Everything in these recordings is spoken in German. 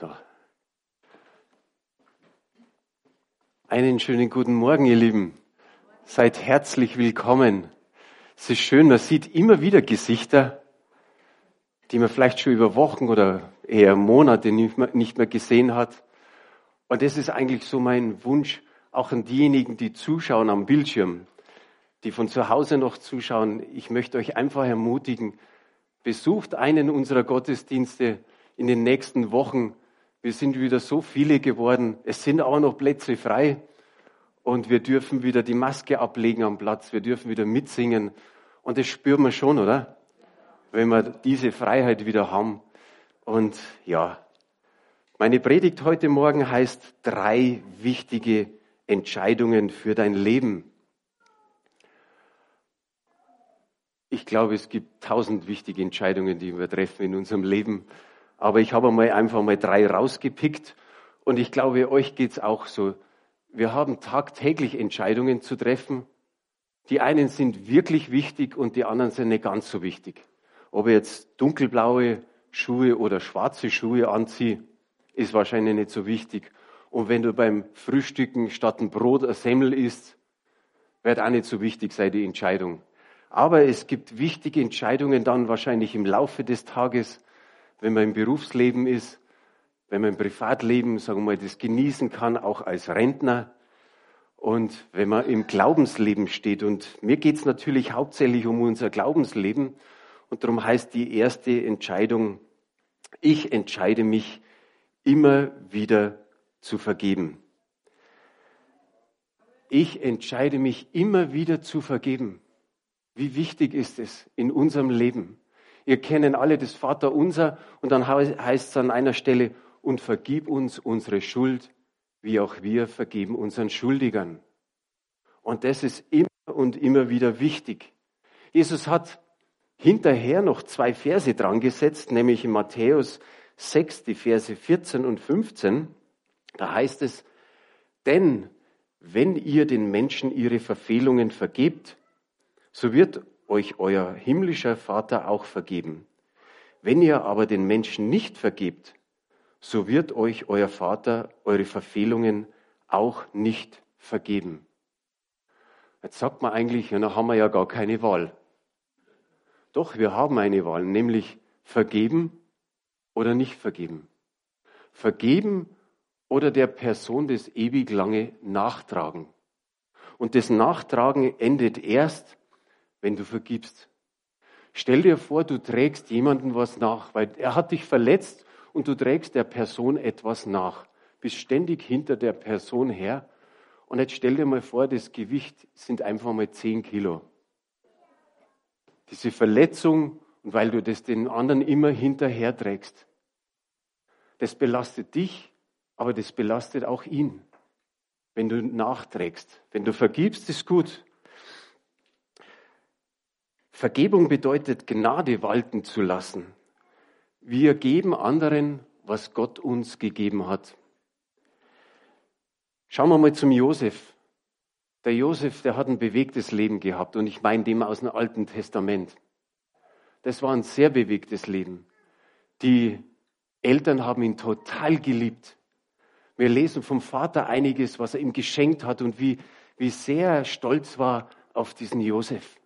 So. Einen schönen guten Morgen, ihr Lieben. Seid herzlich willkommen. Es ist schön, man sieht immer wieder Gesichter, die man vielleicht schon über Wochen oder eher Monate nicht mehr, nicht mehr gesehen hat. Und das ist eigentlich so mein Wunsch, auch an diejenigen, die zuschauen am Bildschirm, die von zu Hause noch zuschauen. Ich möchte euch einfach ermutigen, besucht einen unserer Gottesdienste in den nächsten Wochen. Wir sind wieder so viele geworden. Es sind auch noch Plätze frei. Und wir dürfen wieder die Maske ablegen am Platz. Wir dürfen wieder mitsingen. Und das spüren wir schon, oder? Wenn wir diese Freiheit wieder haben. Und ja, meine Predigt heute Morgen heißt drei wichtige Entscheidungen für dein Leben. Ich glaube, es gibt tausend wichtige Entscheidungen, die wir treffen in unserem Leben. Aber ich habe mal einfach mal drei rausgepickt und ich glaube, euch geht's auch so. Wir haben tagtäglich Entscheidungen zu treffen. Die einen sind wirklich wichtig und die anderen sind nicht ganz so wichtig. Ob ich jetzt dunkelblaue Schuhe oder schwarze Schuhe anziehe, ist wahrscheinlich nicht so wichtig. Und wenn du beim Frühstücken statt ein Brot ein Semmel isst, wird auch nicht so wichtig sein, die Entscheidung. Aber es gibt wichtige Entscheidungen dann wahrscheinlich im Laufe des Tages, wenn man im Berufsleben ist, wenn man im Privatleben, sagen wir mal, das genießen kann, auch als Rentner und wenn man im Glaubensleben steht. Und mir geht es natürlich hauptsächlich um unser Glaubensleben und darum heißt die erste Entscheidung, ich entscheide mich immer wieder zu vergeben. Ich entscheide mich immer wieder zu vergeben. Wie wichtig ist es in unserem Leben? Ihr kennen alle das Vaterunser und dann heißt es an einer Stelle, und vergib uns unsere Schuld, wie auch wir vergeben unseren Schuldigern. Und das ist immer und immer wieder wichtig. Jesus hat hinterher noch zwei Verse dran gesetzt, nämlich in Matthäus 6, die Verse 14 und 15. Da heißt es, denn wenn ihr den Menschen ihre Verfehlungen vergebt, so wird euch euer himmlischer Vater auch vergeben. Wenn ihr aber den Menschen nicht vergebt, so wird euch euer Vater eure Verfehlungen auch nicht vergeben. Jetzt sagt man eigentlich, ja, dann haben wir ja gar keine Wahl. Doch, wir haben eine Wahl, nämlich vergeben oder nicht vergeben. Vergeben oder der Person das ewig lange Nachtragen. Und das Nachtragen endet erst, wenn du vergibst. Stell dir vor, du trägst jemandem was nach, weil er hat dich verletzt und du trägst der Person etwas nach. Bist ständig hinter der Person her. Und jetzt stell dir mal vor, das Gewicht sind einfach mal zehn Kilo. Diese Verletzung und weil du das den anderen immer hinterher trägst. Das belastet dich, aber das belastet auch ihn, wenn du nachträgst. Wenn du vergibst, ist gut. Vergebung bedeutet, Gnade walten zu lassen. Wir geben anderen, was Gott uns gegeben hat. Schauen wir mal zum Josef. Der Josef, der hat ein bewegtes Leben gehabt und ich meine dem aus dem Alten Testament. Das war ein sehr bewegtes Leben. Die Eltern haben ihn total geliebt. Wir lesen vom Vater einiges, was er ihm geschenkt hat und wie, wie sehr er stolz war auf diesen Josef.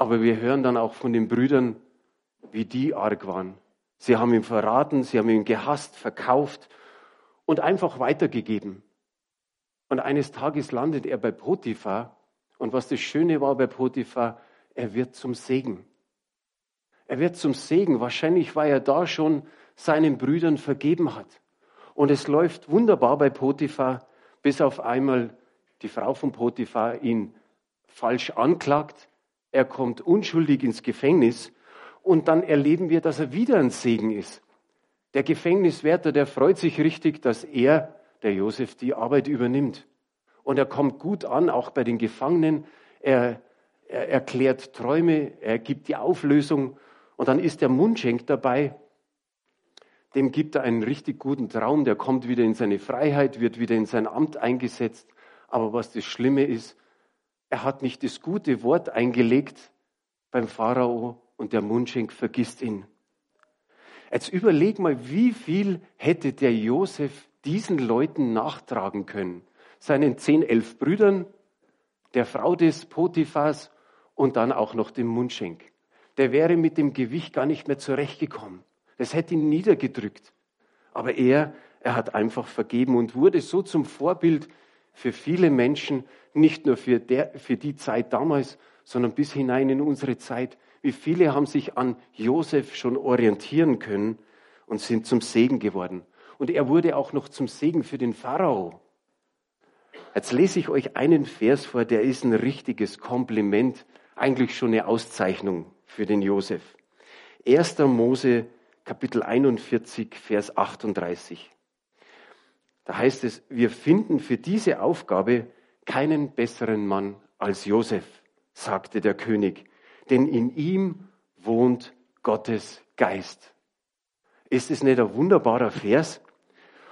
Aber wir hören dann auch von den Brüdern, wie die arg waren. Sie haben ihn verraten, sie haben ihn gehasst, verkauft und einfach weitergegeben. Und eines Tages landet er bei Potiphar. Und was das Schöne war bei Potiphar, er wird zum Segen. Er wird zum Segen. Wahrscheinlich, weil er da schon seinen Brüdern vergeben hat. Und es läuft wunderbar bei Potiphar, bis auf einmal die Frau von Potiphar ihn falsch anklagt er kommt unschuldig ins Gefängnis und dann erleben wir, dass er wieder ein Segen ist. Der Gefängniswärter, der freut sich richtig, dass er, der Josef, die Arbeit übernimmt. Und er kommt gut an, auch bei den Gefangenen. Er, er erklärt Träume, er gibt die Auflösung und dann ist der Mundschenk dabei. Dem gibt er einen richtig guten Traum, der kommt wieder in seine Freiheit, wird wieder in sein Amt eingesetzt. Aber was das Schlimme ist, er hat nicht das gute Wort eingelegt beim Pharao und der Mundschenk vergisst ihn. Jetzt überleg mal, wie viel hätte der Josef diesen Leuten nachtragen können? Seinen zehn, elf Brüdern, der Frau des Potiphas und dann auch noch dem Mundschenk. Der wäre mit dem Gewicht gar nicht mehr zurechtgekommen. Das hätte ihn niedergedrückt. Aber er, er hat einfach vergeben und wurde so zum Vorbild für viele Menschen, nicht nur für, der, für die Zeit damals, sondern bis hinein in unsere Zeit. Wie viele haben sich an Josef schon orientieren können und sind zum Segen geworden. Und er wurde auch noch zum Segen für den Pharao. Jetzt lese ich euch einen Vers vor, der ist ein richtiges Kompliment, eigentlich schon eine Auszeichnung für den Josef. 1. Mose Kapitel 41, Vers 38. Da heißt es, wir finden für diese Aufgabe keinen besseren Mann als Josef, sagte der König, denn in ihm wohnt Gottes Geist. Ist es nicht ein wunderbarer Vers?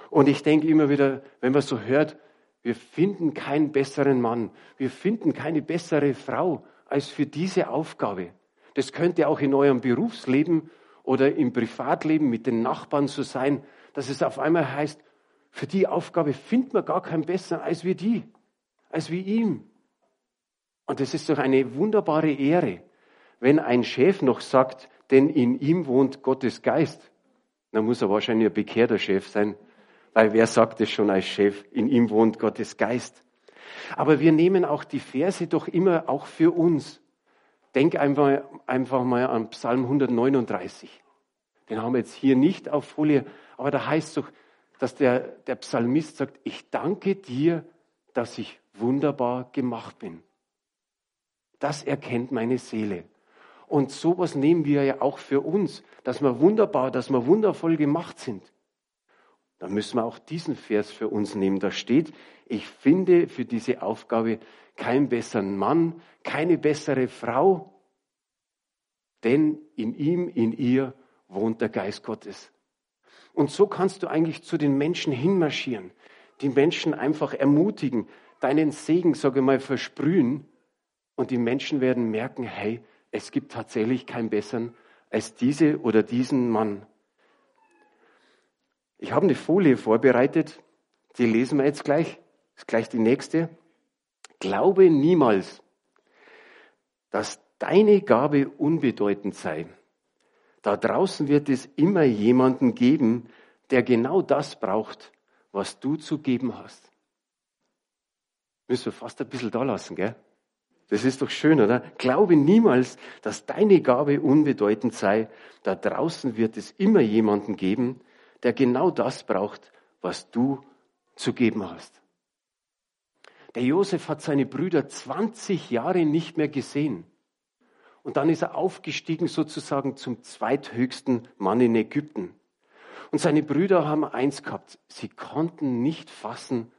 Und ich denke immer wieder, wenn man so hört, wir finden keinen besseren Mann, wir finden keine bessere Frau als für diese Aufgabe. Das könnte auch in eurem Berufsleben oder im Privatleben mit den Nachbarn so sein, dass es auf einmal heißt, für die Aufgabe findet man gar keinen besseren als wie die, als wie ihm. Und das ist doch eine wunderbare Ehre, wenn ein Chef noch sagt, denn in ihm wohnt Gottes Geist. Dann muss er wahrscheinlich ein bekehrter Chef sein, weil wer sagt es schon als Chef, in ihm wohnt Gottes Geist. Aber wir nehmen auch die Verse doch immer auch für uns. Denk einfach, einfach mal an Psalm 139. Den haben wir jetzt hier nicht auf Folie, aber da heißt es doch, dass der, der Psalmist sagt, ich danke dir, dass ich wunderbar gemacht bin. Das erkennt meine Seele. Und sowas nehmen wir ja auch für uns, dass wir wunderbar, dass wir wundervoll gemacht sind. Da müssen wir auch diesen Vers für uns nehmen. Da steht, ich finde für diese Aufgabe keinen besseren Mann, keine bessere Frau, denn in ihm, in ihr wohnt der Geist Gottes. Und so kannst du eigentlich zu den Menschen hinmarschieren, die Menschen einfach ermutigen, deinen Segen, sage ich mal, versprühen. Und die Menschen werden merken, hey, es gibt tatsächlich keinen besseren als diese oder diesen Mann. Ich habe eine Folie vorbereitet, die lesen wir jetzt gleich. Das ist gleich die nächste. Glaube niemals, dass deine Gabe unbedeutend sei. Da draußen wird es immer jemanden geben, der genau das braucht, was du zu geben hast. Müssen wir fast ein bisschen da lassen, gell? Das ist doch schön, oder? Glaube niemals, dass deine Gabe unbedeutend sei. Da draußen wird es immer jemanden geben, der genau das braucht, was du zu geben hast. Der Josef hat seine Brüder 20 Jahre nicht mehr gesehen. Und dann ist er aufgestiegen sozusagen zum zweithöchsten Mann in Ägypten. Und seine Brüder haben eins gehabt. Sie konnten nicht fassen,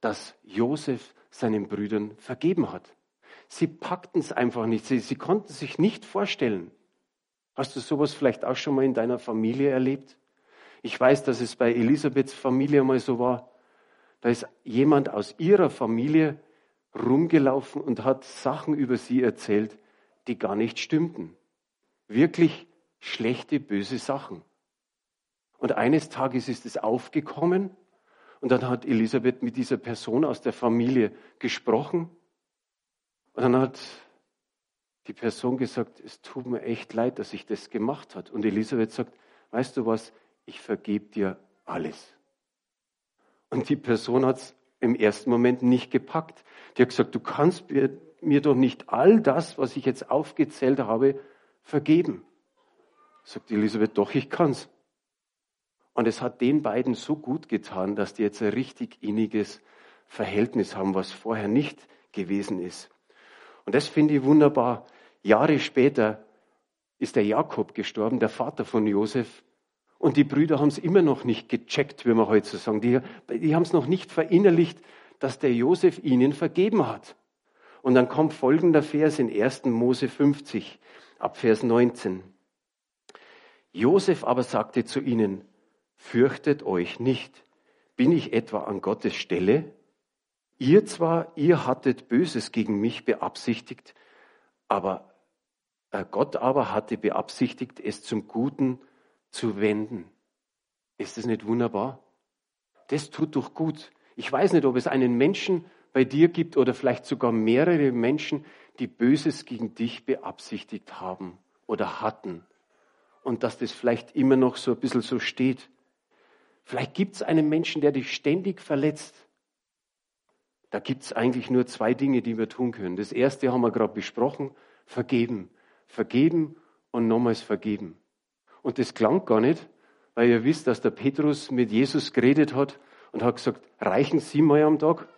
dass Josef seinen Brüdern vergeben hat. Sie packten es einfach nicht. Sie, sie konnten sich nicht vorstellen. Hast du sowas vielleicht auch schon mal in deiner Familie erlebt? Ich weiß, dass es bei Elisabeths Familie mal so war. Da ist jemand aus ihrer Familie rumgelaufen und hat Sachen über sie erzählt, die gar nicht stimmten. Wirklich schlechte, böse Sachen. Und eines Tages ist es aufgekommen und dann hat Elisabeth mit dieser Person aus der Familie gesprochen und dann hat die Person gesagt, es tut mir echt leid, dass ich das gemacht habe. Und Elisabeth sagt, weißt du was, ich vergebe dir alles. Und die Person hat es im ersten Moment nicht gepackt. Die hat gesagt, du kannst mir mir doch nicht all das, was ich jetzt aufgezählt habe, vergeben? Sagt Elisabeth, doch, ich kann's. Und es hat den beiden so gut getan, dass die jetzt ein richtig inniges Verhältnis haben, was vorher nicht gewesen ist. Und das finde ich wunderbar. Jahre später ist der Jakob gestorben, der Vater von Josef. Und die Brüder haben es immer noch nicht gecheckt, wie man heute so sagen. Die, die haben es noch nicht verinnerlicht, dass der Josef ihnen vergeben hat. Und dann kommt folgender Vers in 1. Mose 50 ab Vers 19. Josef aber sagte zu ihnen, fürchtet euch nicht. Bin ich etwa an Gottes Stelle? Ihr zwar, ihr hattet Böses gegen mich beabsichtigt, aber äh, Gott aber hatte beabsichtigt, es zum Guten zu wenden. Ist das nicht wunderbar? Das tut doch gut. Ich weiß nicht, ob es einen Menschen bei dir gibt oder vielleicht sogar mehrere Menschen, die Böses gegen dich beabsichtigt haben oder hatten. Und dass das vielleicht immer noch so ein bisschen so steht. Vielleicht gibt es einen Menschen, der dich ständig verletzt. Da gibt es eigentlich nur zwei Dinge, die wir tun können. Das erste haben wir gerade besprochen, vergeben. Vergeben und nochmals vergeben. Und das klang gar nicht, weil ihr wisst, dass der Petrus mit Jesus geredet hat und hat gesagt, reichen Sie mal am Tag?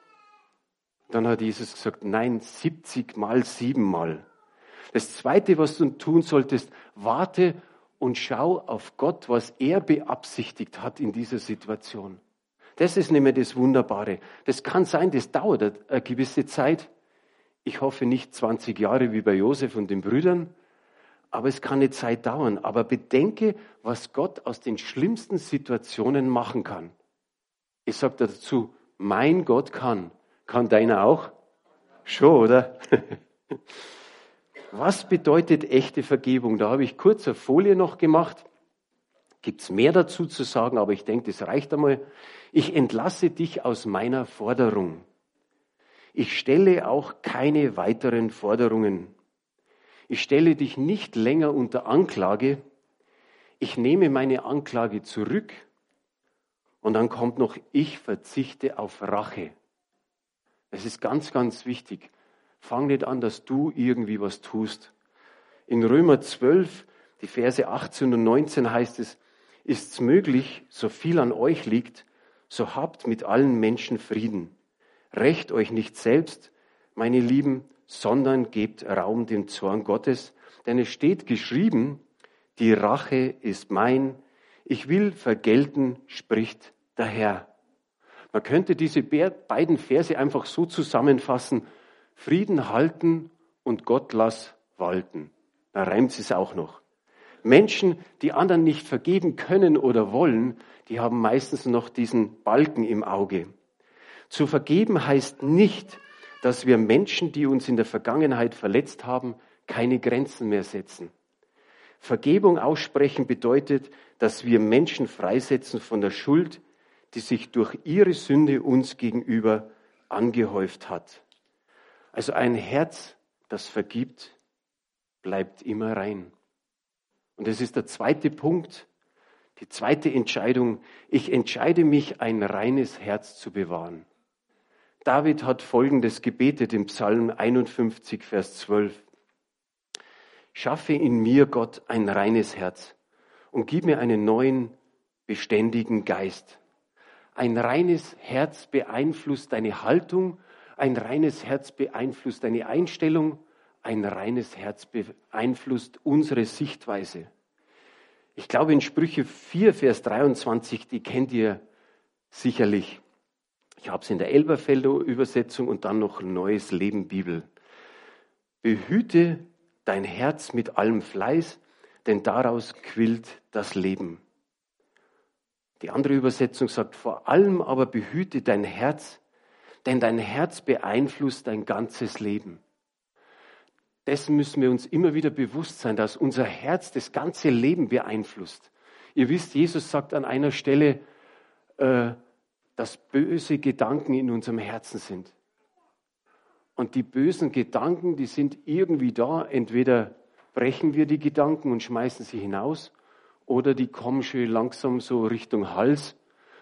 Dann hat Jesus gesagt, nein, 70 mal siebenmal. Das zweite, was du tun solltest, warte und schau auf Gott, was er beabsichtigt hat in dieser Situation. Das ist nämlich das Wunderbare. Das kann sein, das dauert eine gewisse Zeit. Ich hoffe nicht 20 Jahre wie bei Josef und den Brüdern, aber es kann eine Zeit dauern. Aber bedenke, was Gott aus den schlimmsten Situationen machen kann. Ich sage dazu, mein Gott kann. Kann deiner auch? Schon, oder? Was bedeutet echte Vergebung? Da habe ich kurz eine Folie noch gemacht. Gibt es mehr dazu zu sagen, aber ich denke, das reicht einmal. Ich entlasse dich aus meiner Forderung. Ich stelle auch keine weiteren Forderungen. Ich stelle dich nicht länger unter Anklage. Ich nehme meine Anklage zurück. Und dann kommt noch, ich verzichte auf Rache. Das ist ganz, ganz wichtig. Fang nicht an, dass du irgendwie was tust. In Römer 12, die Verse 18 und 19 heißt es, ist es möglich, so viel an euch liegt, so habt mit allen Menschen Frieden. Recht euch nicht selbst, meine Lieben, sondern gebt Raum dem Zorn Gottes, denn es steht geschrieben, die Rache ist mein, ich will vergelten, spricht der Herr. Man könnte diese beiden Verse einfach so zusammenfassen, Frieden halten und Gott lass walten. Da reimt es auch noch. Menschen, die anderen nicht vergeben können oder wollen, die haben meistens noch diesen Balken im Auge. Zu vergeben heißt nicht, dass wir Menschen, die uns in der Vergangenheit verletzt haben, keine Grenzen mehr setzen. Vergebung aussprechen bedeutet, dass wir Menschen freisetzen von der Schuld, die sich durch ihre Sünde uns gegenüber angehäuft hat. Also ein Herz, das vergibt, bleibt immer rein. Und das ist der zweite Punkt, die zweite Entscheidung. Ich entscheide mich, ein reines Herz zu bewahren. David hat Folgendes gebetet im Psalm 51, Vers 12. Schaffe in mir, Gott, ein reines Herz und gib mir einen neuen, beständigen Geist. Ein reines Herz beeinflusst deine Haltung ein reines Herz beeinflusst deine Einstellung, ein reines Herz beeinflusst unsere Sichtweise. Ich glaube, in Sprüche 4, Vers 23, die kennt ihr sicherlich. Ich habe es in der Elberfelder Übersetzung und dann noch Neues Leben Bibel. Behüte dein Herz mit allem Fleiß, denn daraus quillt das Leben. Die andere Übersetzung sagt, vor allem aber behüte dein Herz, denn dein Herz beeinflusst dein ganzes Leben. Dessen müssen wir uns immer wieder bewusst sein, dass unser Herz das ganze Leben beeinflusst. Ihr wisst, Jesus sagt an einer Stelle, äh, dass böse Gedanken in unserem Herzen sind. Und die bösen Gedanken, die sind irgendwie da. Entweder brechen wir die Gedanken und schmeißen sie hinaus, oder die kommen schön langsam so Richtung Hals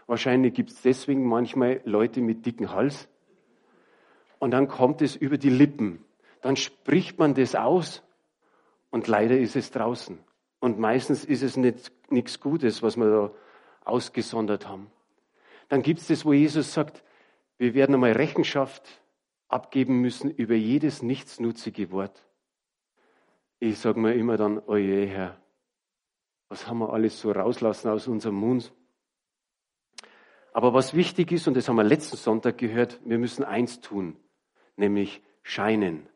Wahrscheinlich gibt es deswegen manchmal Leute mit dicken Hals. Und dann kommt es über die Lippen. Dann spricht man das aus und leider ist es draußen. Und meistens ist es nicht, nichts Gutes, was wir da ausgesondert haben. Dann gibt es das, wo Jesus sagt, wir werden einmal Rechenschaft abgeben müssen über jedes nichtsnutzige Wort. Ich sage mir immer dann, oje Herr, was haben wir alles so rauslassen aus unserem Mund? Aber was wichtig ist, und das haben wir letzten Sonntag gehört, wir müssen eins tun, nämlich scheinen.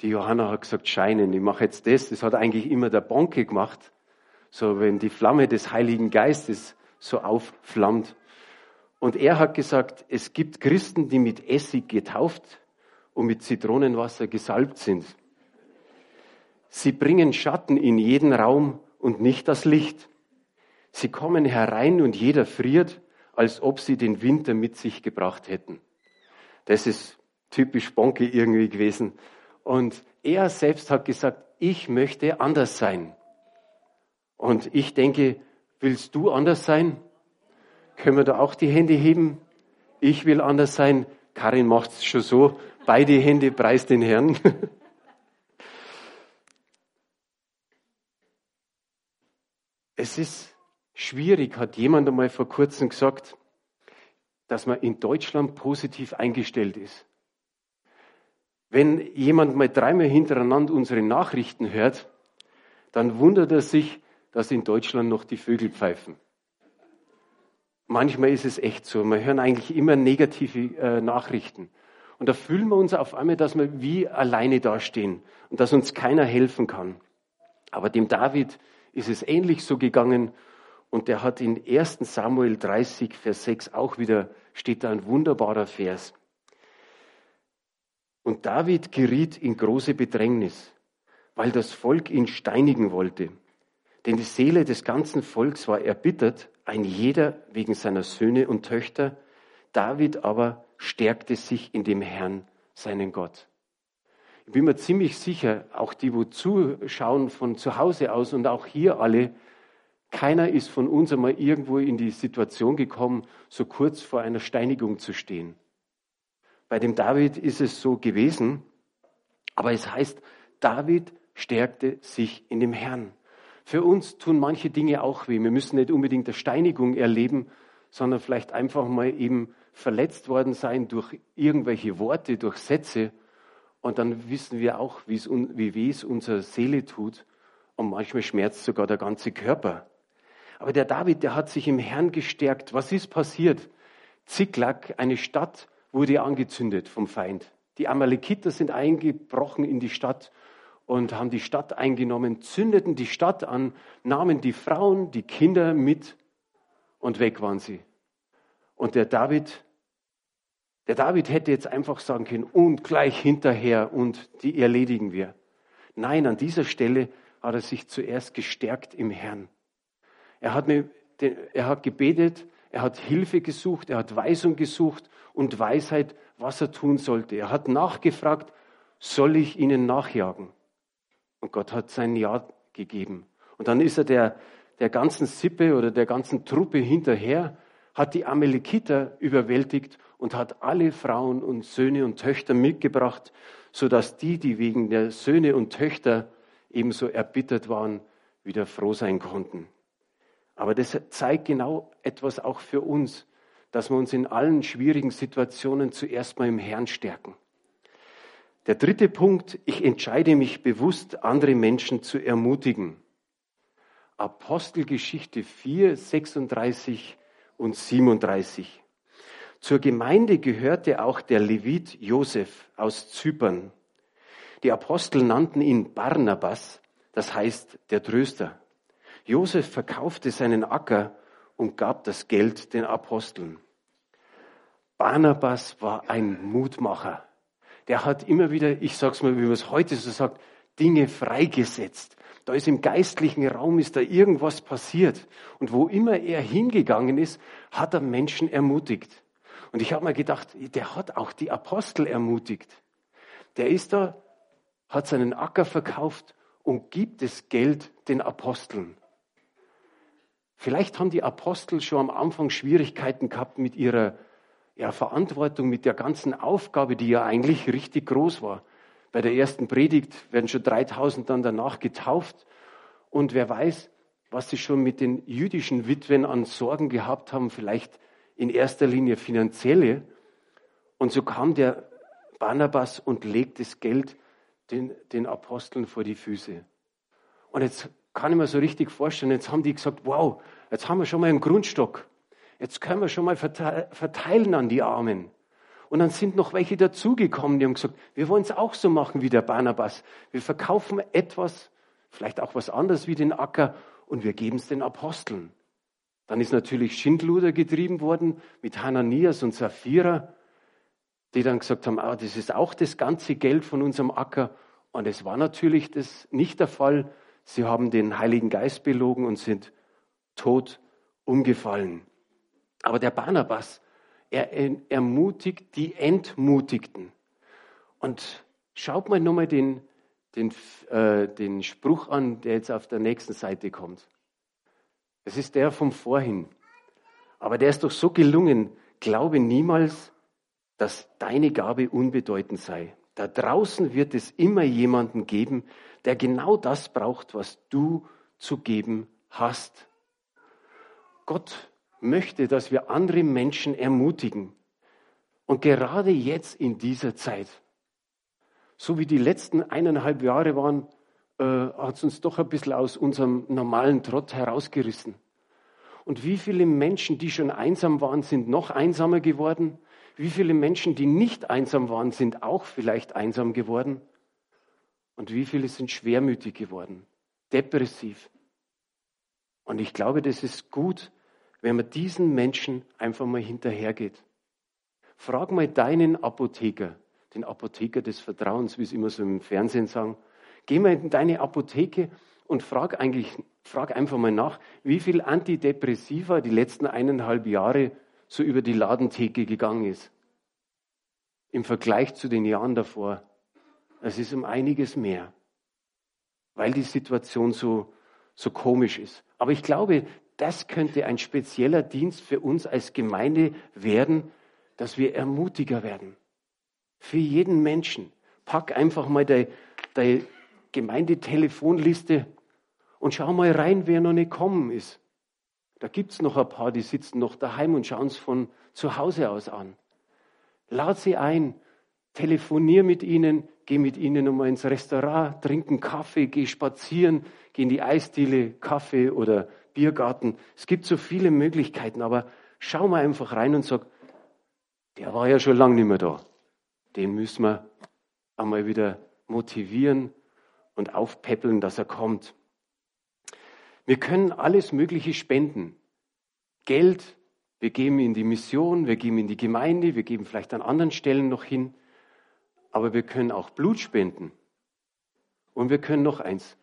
Die Johanna hat gesagt, scheinen. Ich mache jetzt das. Das hat eigentlich immer der Bonke gemacht. So, wenn die Flamme des Heiligen Geistes so aufflammt. Und er hat gesagt, es gibt Christen, die mit Essig getauft und mit Zitronenwasser gesalbt sind. Sie bringen Schatten in jeden Raum und nicht das Licht. Sie kommen herein und jeder friert, als ob sie den Winter mit sich gebracht hätten. Das ist typisch Bonke irgendwie gewesen. Und er selbst hat gesagt, ich möchte anders sein. Und ich denke, willst du anders sein? Können wir da auch die Hände heben? Ich will anders sein. Karin macht es schon so. Beide Hände preis den Herrn. Es ist schwierig, hat jemand einmal vor kurzem gesagt, dass man in Deutschland positiv eingestellt ist. Wenn jemand mal dreimal hintereinander unsere Nachrichten hört, dann wundert er sich, dass in Deutschland noch die Vögel pfeifen. Manchmal ist es echt so. Wir hören eigentlich immer negative äh, Nachrichten. Und da fühlen wir uns auf einmal, dass wir wie alleine dastehen und dass uns keiner helfen kann. Aber dem David ist es ähnlich so gegangen. Und der hat in 1 Samuel 30, Vers 6 auch wieder, steht da ein wunderbarer Vers. Und David geriet in große Bedrängnis, weil das Volk ihn steinigen wollte. Denn die Seele des ganzen Volks war erbittert, ein jeder wegen seiner Söhne und Töchter. David aber stärkte sich in dem Herrn, seinen Gott. Ich bin mir ziemlich sicher, auch die, wo zuschauen von zu Hause aus und auch hier alle, keiner ist von uns einmal irgendwo in die Situation gekommen, so kurz vor einer Steinigung zu stehen. Bei dem David ist es so gewesen, aber es heißt, David stärkte sich in dem Herrn. Für uns tun manche Dinge auch weh. Wir müssen nicht unbedingt eine Steinigung erleben, sondern vielleicht einfach mal eben verletzt worden sein durch irgendwelche Worte, durch Sätze. Und dann wissen wir auch, wie weh es unserer Seele tut. Und manchmal schmerzt sogar der ganze Körper. Aber der David, der hat sich im Herrn gestärkt. Was ist passiert? Ziklag, eine Stadt, wurde angezündet vom Feind. Die Amalekiter sind eingebrochen in die Stadt und haben die Stadt eingenommen, zündeten die Stadt an, nahmen die Frauen, die Kinder mit und weg waren sie. Und der David, der David hätte jetzt einfach sagen können, und gleich hinterher und die erledigen wir. Nein, an dieser Stelle hat er sich zuerst gestärkt im Herrn. Er hat, mir, er hat gebetet, er hat Hilfe gesucht, er hat Weisung gesucht und Weisheit, was er tun sollte. Er hat nachgefragt, soll ich ihnen nachjagen? Und Gott hat sein Ja gegeben. Und dann ist er der, der ganzen Sippe oder der ganzen Truppe hinterher, hat die Amalekiter überwältigt und hat alle Frauen und Söhne und Töchter mitgebracht, sodass die, die wegen der Söhne und Töchter ebenso erbittert waren, wieder froh sein konnten. Aber das zeigt genau etwas auch für uns, dass wir uns in allen schwierigen Situationen zuerst mal im Herrn stärken. Der dritte Punkt, ich entscheide mich bewusst, andere Menschen zu ermutigen. Apostelgeschichte 4, 36 und 37. Zur Gemeinde gehörte auch der Levit Josef aus Zypern. Die Apostel nannten ihn Barnabas, das heißt der Tröster. Josef verkaufte seinen Acker und gab das Geld den Aposteln. Barnabas war ein Mutmacher der hat immer wieder, ich sag's mal, wie man es heute so sagt, Dinge freigesetzt. Da ist im geistlichen Raum ist da irgendwas passiert. Und wo immer er hingegangen ist, hat er Menschen ermutigt. Und ich habe mir gedacht, der hat auch die Apostel ermutigt. Der ist da, hat seinen Acker verkauft und gibt das Geld den Aposteln. Vielleicht haben die Apostel schon am Anfang Schwierigkeiten gehabt mit ihrer ja, Verantwortung mit der ganzen Aufgabe, die ja eigentlich richtig groß war. Bei der ersten Predigt werden schon 3000 dann danach getauft. Und wer weiß, was sie schon mit den jüdischen Witwen an Sorgen gehabt haben, vielleicht in erster Linie finanzielle. Und so kam der Barnabas und legt das Geld den, den Aposteln vor die Füße. Und jetzt kann ich mir so richtig vorstellen, jetzt haben die gesagt, wow, jetzt haben wir schon mal einen Grundstock. Jetzt können wir schon mal verteilen an die Armen. Und dann sind noch welche dazugekommen, die haben gesagt, wir wollen es auch so machen wie der Barnabas. Wir verkaufen etwas, vielleicht auch was anderes wie den Acker und wir geben es den Aposteln. Dann ist natürlich Schindluder getrieben worden mit Hananias und Sapphira, die dann gesagt haben, ah, das ist auch das ganze Geld von unserem Acker. Und es war natürlich das nicht der Fall. Sie haben den Heiligen Geist belogen und sind tot umgefallen. Aber der Barnabas, er ermutigt die Entmutigten. Und schaut mal nochmal den, den, äh, den Spruch an, der jetzt auf der nächsten Seite kommt. Das ist der vom Vorhin. Aber der ist doch so gelungen. Glaube niemals, dass deine Gabe unbedeutend sei. Da draußen wird es immer jemanden geben, der genau das braucht, was du zu geben hast. Gott möchte, dass wir andere Menschen ermutigen. Und gerade jetzt in dieser Zeit, so wie die letzten eineinhalb Jahre waren, äh, hat es uns doch ein bisschen aus unserem normalen Trott herausgerissen. Und wie viele Menschen, die schon einsam waren, sind noch einsamer geworden? Wie viele Menschen, die nicht einsam waren, sind auch vielleicht einsam geworden? Und wie viele sind schwermütig geworden, depressiv? Und ich glaube, das ist gut, wenn man diesen Menschen einfach mal hinterhergeht. Frag mal deinen Apotheker, den Apotheker des Vertrauens, wie es immer so im Fernsehen sagen. Geh mal in deine Apotheke und frag eigentlich, frag einfach mal nach, wie viel Antidepressiva die letzten eineinhalb Jahre so über die Ladentheke gegangen ist. Im Vergleich zu den Jahren davor. Es ist um einiges mehr, weil die Situation so, so komisch ist. Aber ich glaube, das könnte ein spezieller Dienst für uns als Gemeinde werden, dass wir ermutiger werden. Für jeden Menschen. Pack einfach mal deine de Gemeindetelefonliste und schau mal rein, wer noch nicht gekommen ist. Da gibt es noch ein paar, die sitzen noch daheim und schauen es von zu Hause aus an. Lad sie ein, telefonier mit ihnen, geh mit ihnen nochmal ins Restaurant, trink einen Kaffee, geh spazieren, geh in die Eisdiele, Kaffee oder Biergarten. Es gibt so viele Möglichkeiten, aber schau mal einfach rein und sag, der war ja schon lange nicht mehr da. Den müssen wir einmal wieder motivieren und aufpäppeln, dass er kommt. Wir können alles Mögliche spenden. Geld, wir geben in die Mission, wir geben in die Gemeinde, wir geben vielleicht an anderen Stellen noch hin. Aber wir können auch Blut spenden. Und wir können noch eins,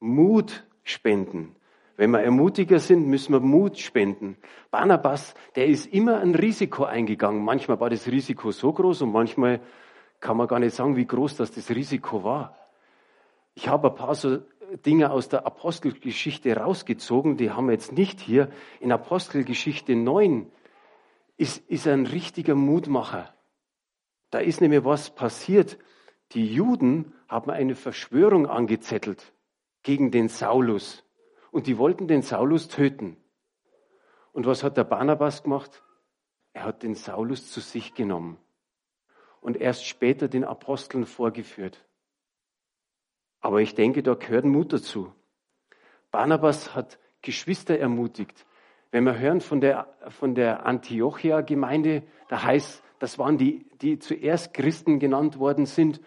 Mut spenden. Wenn wir ermutiger sind, müssen wir Mut spenden. Barnabas, der ist immer ein Risiko eingegangen. Manchmal war das Risiko so groß und manchmal kann man gar nicht sagen, wie groß das, das Risiko war. Ich habe ein paar so Dinge aus der Apostelgeschichte rausgezogen, die haben wir jetzt nicht hier. In Apostelgeschichte 9 ist, ist ein richtiger Mutmacher. Da ist nämlich was passiert. Die Juden haben eine Verschwörung angezettelt gegen den Saulus. Und die wollten den Saulus töten. Und was hat der Barnabas gemacht? Er hat den Saulus zu sich genommen und erst später den Aposteln vorgeführt. Aber ich denke, da gehört Mut dazu. Barnabas hat Geschwister ermutigt. Wenn wir hören von der, von der Antiochia-Gemeinde, da heißt, das waren die, die zuerst Christen genannt worden sind.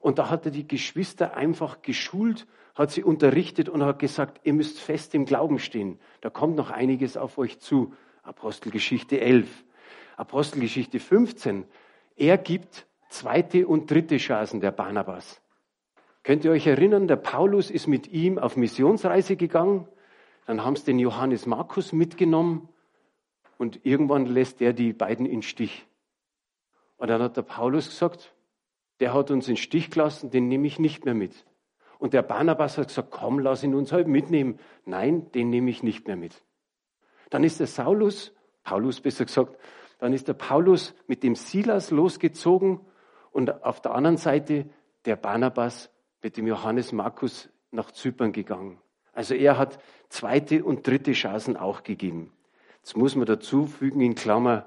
Und da hat er die Geschwister einfach geschult, hat sie unterrichtet und hat gesagt, ihr müsst fest im Glauben stehen. Da kommt noch einiges auf euch zu. Apostelgeschichte 11. Apostelgeschichte 15. Er gibt zweite und dritte Chancen der Barnabas. Könnt ihr euch erinnern, der Paulus ist mit ihm auf Missionsreise gegangen, dann haben sie den Johannes Markus mitgenommen und irgendwann lässt er die beiden in Stich. Und dann hat der Paulus gesagt, der hat uns in Stich gelassen, den nehme ich nicht mehr mit. Und der Barnabas hat gesagt, komm, lass ihn uns halt mitnehmen. Nein, den nehme ich nicht mehr mit. Dann ist der Saulus, Paulus besser gesagt, dann ist der Paulus mit dem Silas losgezogen und auf der anderen Seite der Barnabas mit dem Johannes Markus nach Zypern gegangen. Also er hat zweite und dritte Chancen auch gegeben. Jetzt muss man dazu fügen in Klammer,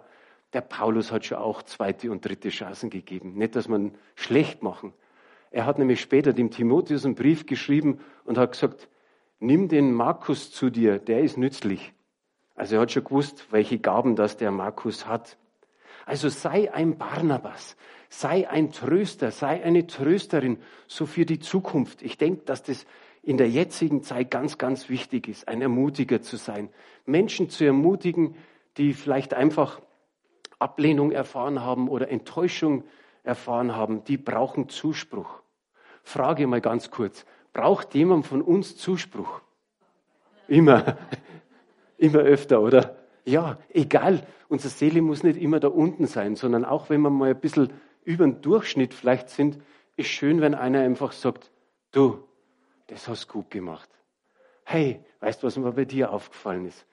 der Paulus hat schon auch zweite und dritte Chancen gegeben. Nicht, dass man schlecht machen. Er hat nämlich später dem Timotheus einen Brief geschrieben und hat gesagt, nimm den Markus zu dir, der ist nützlich. Also er hat schon gewusst, welche Gaben das der Markus hat. Also sei ein Barnabas, sei ein Tröster, sei eine Trösterin, so für die Zukunft. Ich denke, dass das in der jetzigen Zeit ganz, ganz wichtig ist, ein Ermutiger zu sein. Menschen zu ermutigen, die vielleicht einfach Ablehnung erfahren haben oder Enttäuschung erfahren haben, die brauchen Zuspruch. Frage mal ganz kurz, braucht jemand von uns Zuspruch? Immer. Immer öfter, oder? Ja, egal. Unsere Seele muss nicht immer da unten sein, sondern auch wenn wir mal ein bisschen über den Durchschnitt vielleicht sind, ist schön, wenn einer einfach sagt, du, das hast gut gemacht. Hey, weißt du, was mir bei dir aufgefallen ist?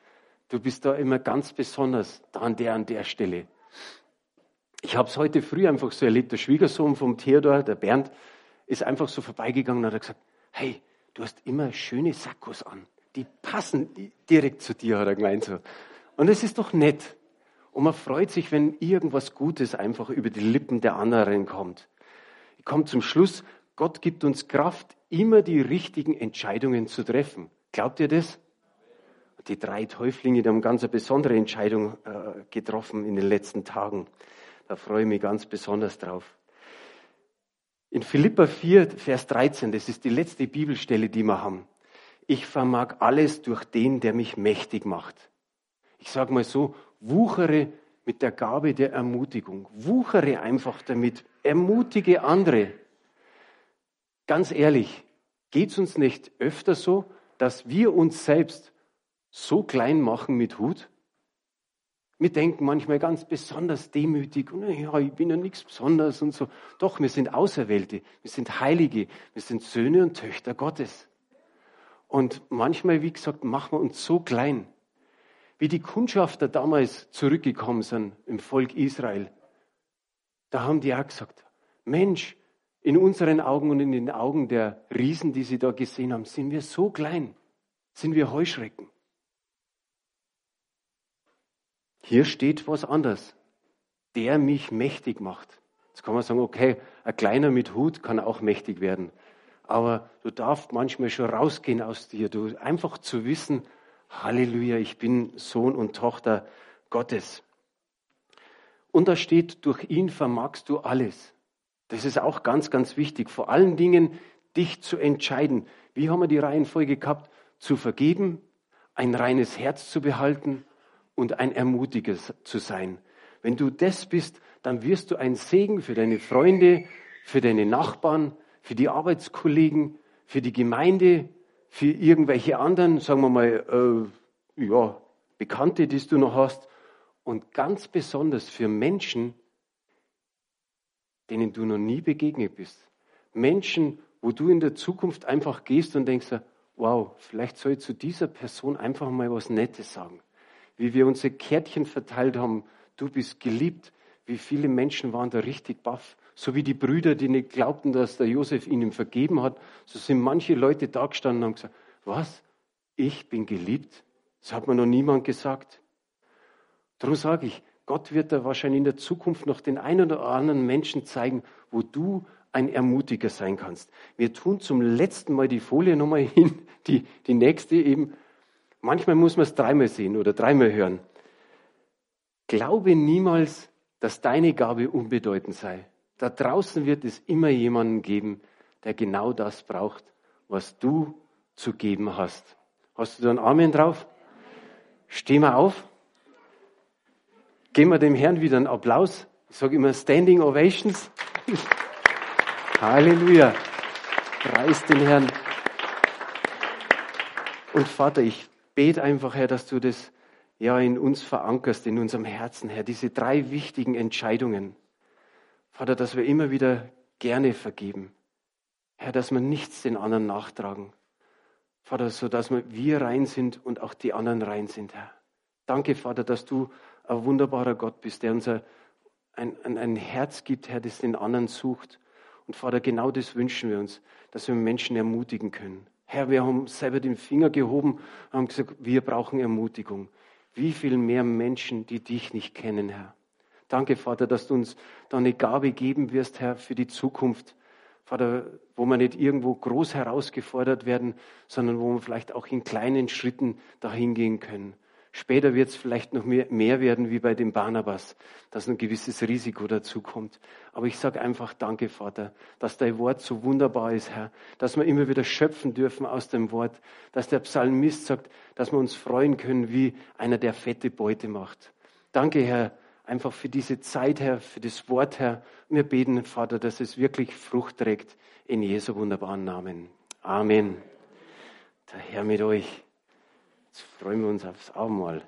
Du bist da immer ganz besonders, da an der, an der Stelle. Ich habe es heute früh einfach so erlebt. Der Schwiegersohn vom Theodor, der Bernd, ist einfach so vorbeigegangen und hat gesagt, hey, du hast immer schöne Sakkos an. Die passen direkt zu dir, hat er gemeint so. Und es ist doch nett. Und man freut sich, wenn irgendwas Gutes einfach über die Lippen der anderen kommt. Ich komme zum Schluss. Gott gibt uns Kraft, immer die richtigen Entscheidungen zu treffen. Glaubt ihr das? Die drei Täuflinge, die haben ganz eine besondere Entscheidung äh, getroffen in den letzten Tagen. Da freue ich mich ganz besonders drauf. In Philippa 4, Vers 13, das ist die letzte Bibelstelle, die wir haben. Ich vermag alles durch den, der mich mächtig macht. Ich sage mal so, wuchere mit der Gabe der Ermutigung. Wuchere einfach damit. Ermutige andere. Ganz ehrlich, geht es uns nicht öfter so, dass wir uns selbst so klein machen mit Hut? Wir denken manchmal ganz besonders demütig, und ja, ich bin ja nichts Besonderes und so. Doch, wir sind Auserwählte, wir sind Heilige, wir sind Söhne und Töchter Gottes. Und manchmal, wie gesagt, machen wir uns so klein. Wie die Kundschafter damals zurückgekommen sind im Volk Israel, da haben die auch gesagt, Mensch, in unseren Augen und in den Augen der Riesen, die sie da gesehen haben, sind wir so klein, sind wir Heuschrecken. Hier steht was anderes. Der mich mächtig macht. Jetzt kann man sagen, okay, ein Kleiner mit Hut kann auch mächtig werden. Aber du darfst manchmal schon rausgehen aus dir. Du einfach zu wissen, Halleluja, ich bin Sohn und Tochter Gottes. Und da steht, durch ihn vermagst du alles. Das ist auch ganz, ganz wichtig. Vor allen Dingen, dich zu entscheiden. Wie haben wir die Reihenfolge gehabt? Zu vergeben, ein reines Herz zu behalten und ein Ermutiger zu sein. Wenn du das bist, dann wirst du ein Segen für deine Freunde, für deine Nachbarn, für die Arbeitskollegen, für die Gemeinde, für irgendwelche anderen, sagen wir mal, äh, ja, Bekannte, die du noch hast. Und ganz besonders für Menschen, denen du noch nie begegnet bist. Menschen, wo du in der Zukunft einfach gehst und denkst, wow, vielleicht soll ich zu dieser Person einfach mal was Nettes sagen. Wie wir unsere Kärtchen verteilt haben, du bist geliebt. Wie viele Menschen waren da richtig baff. So wie die Brüder, die nicht glaubten, dass der Josef ihnen vergeben hat, so sind manche Leute da gestanden und haben gesagt, was? Ich bin geliebt? Das hat mir noch niemand gesagt. Darum sage ich, Gott wird da wahrscheinlich in der Zukunft noch den einen oder anderen Menschen zeigen, wo du ein Ermutiger sein kannst. Wir tun zum letzten Mal die Folie nochmal hin, die, die nächste eben. Manchmal muss man es dreimal sehen oder dreimal hören. Glaube niemals, dass deine Gabe unbedeutend sei. Da draußen wird es immer jemanden geben, der genau das braucht, was du zu geben hast. Hast du da einen Amen drauf? Steh mal auf. Geben wir dem Herrn wieder einen Applaus. Ich sage immer Standing Ovations. Halleluja. Preis den Herrn. Und Vater, ich bete einfach, Herr, dass du das ja in uns verankerst, in unserem Herzen, Herr, diese drei wichtigen Entscheidungen. Vater, dass wir immer wieder gerne vergeben. Herr, dass wir nichts den anderen nachtragen. Vater, so dass wir rein sind und auch die anderen rein sind, Herr. Danke, Vater, dass du ein wunderbarer Gott bist, der uns ein, ein, ein Herz gibt, Herr, das den anderen sucht. Und Vater, genau das wünschen wir uns, dass wir Menschen ermutigen können. Herr, wir haben selber den Finger gehoben und haben gesagt, wir brauchen Ermutigung. Wie viel mehr Menschen, die dich nicht kennen, Herr. Danke, Vater, dass du uns da eine Gabe geben wirst, Herr, für die Zukunft. Vater, wo wir nicht irgendwo groß herausgefordert werden, sondern wo wir vielleicht auch in kleinen Schritten dahin gehen können. Später wird es vielleicht noch mehr, mehr werden wie bei dem Barnabas, dass ein gewisses Risiko dazukommt. Aber ich sage einfach Danke, Vater, dass dein Wort so wunderbar ist, Herr, dass wir immer wieder schöpfen dürfen aus dem Wort, dass der Psalmist sagt, dass wir uns freuen können, wie einer, der fette Beute macht. Danke, Herr, einfach für diese Zeit, Herr, für das Wort, Herr. Wir beten, Vater, dass es wirklich Frucht trägt in Jesu wunderbaren Namen. Amen. Der Herr mit euch. Jetzt freuen wir uns aufs Abendmahl.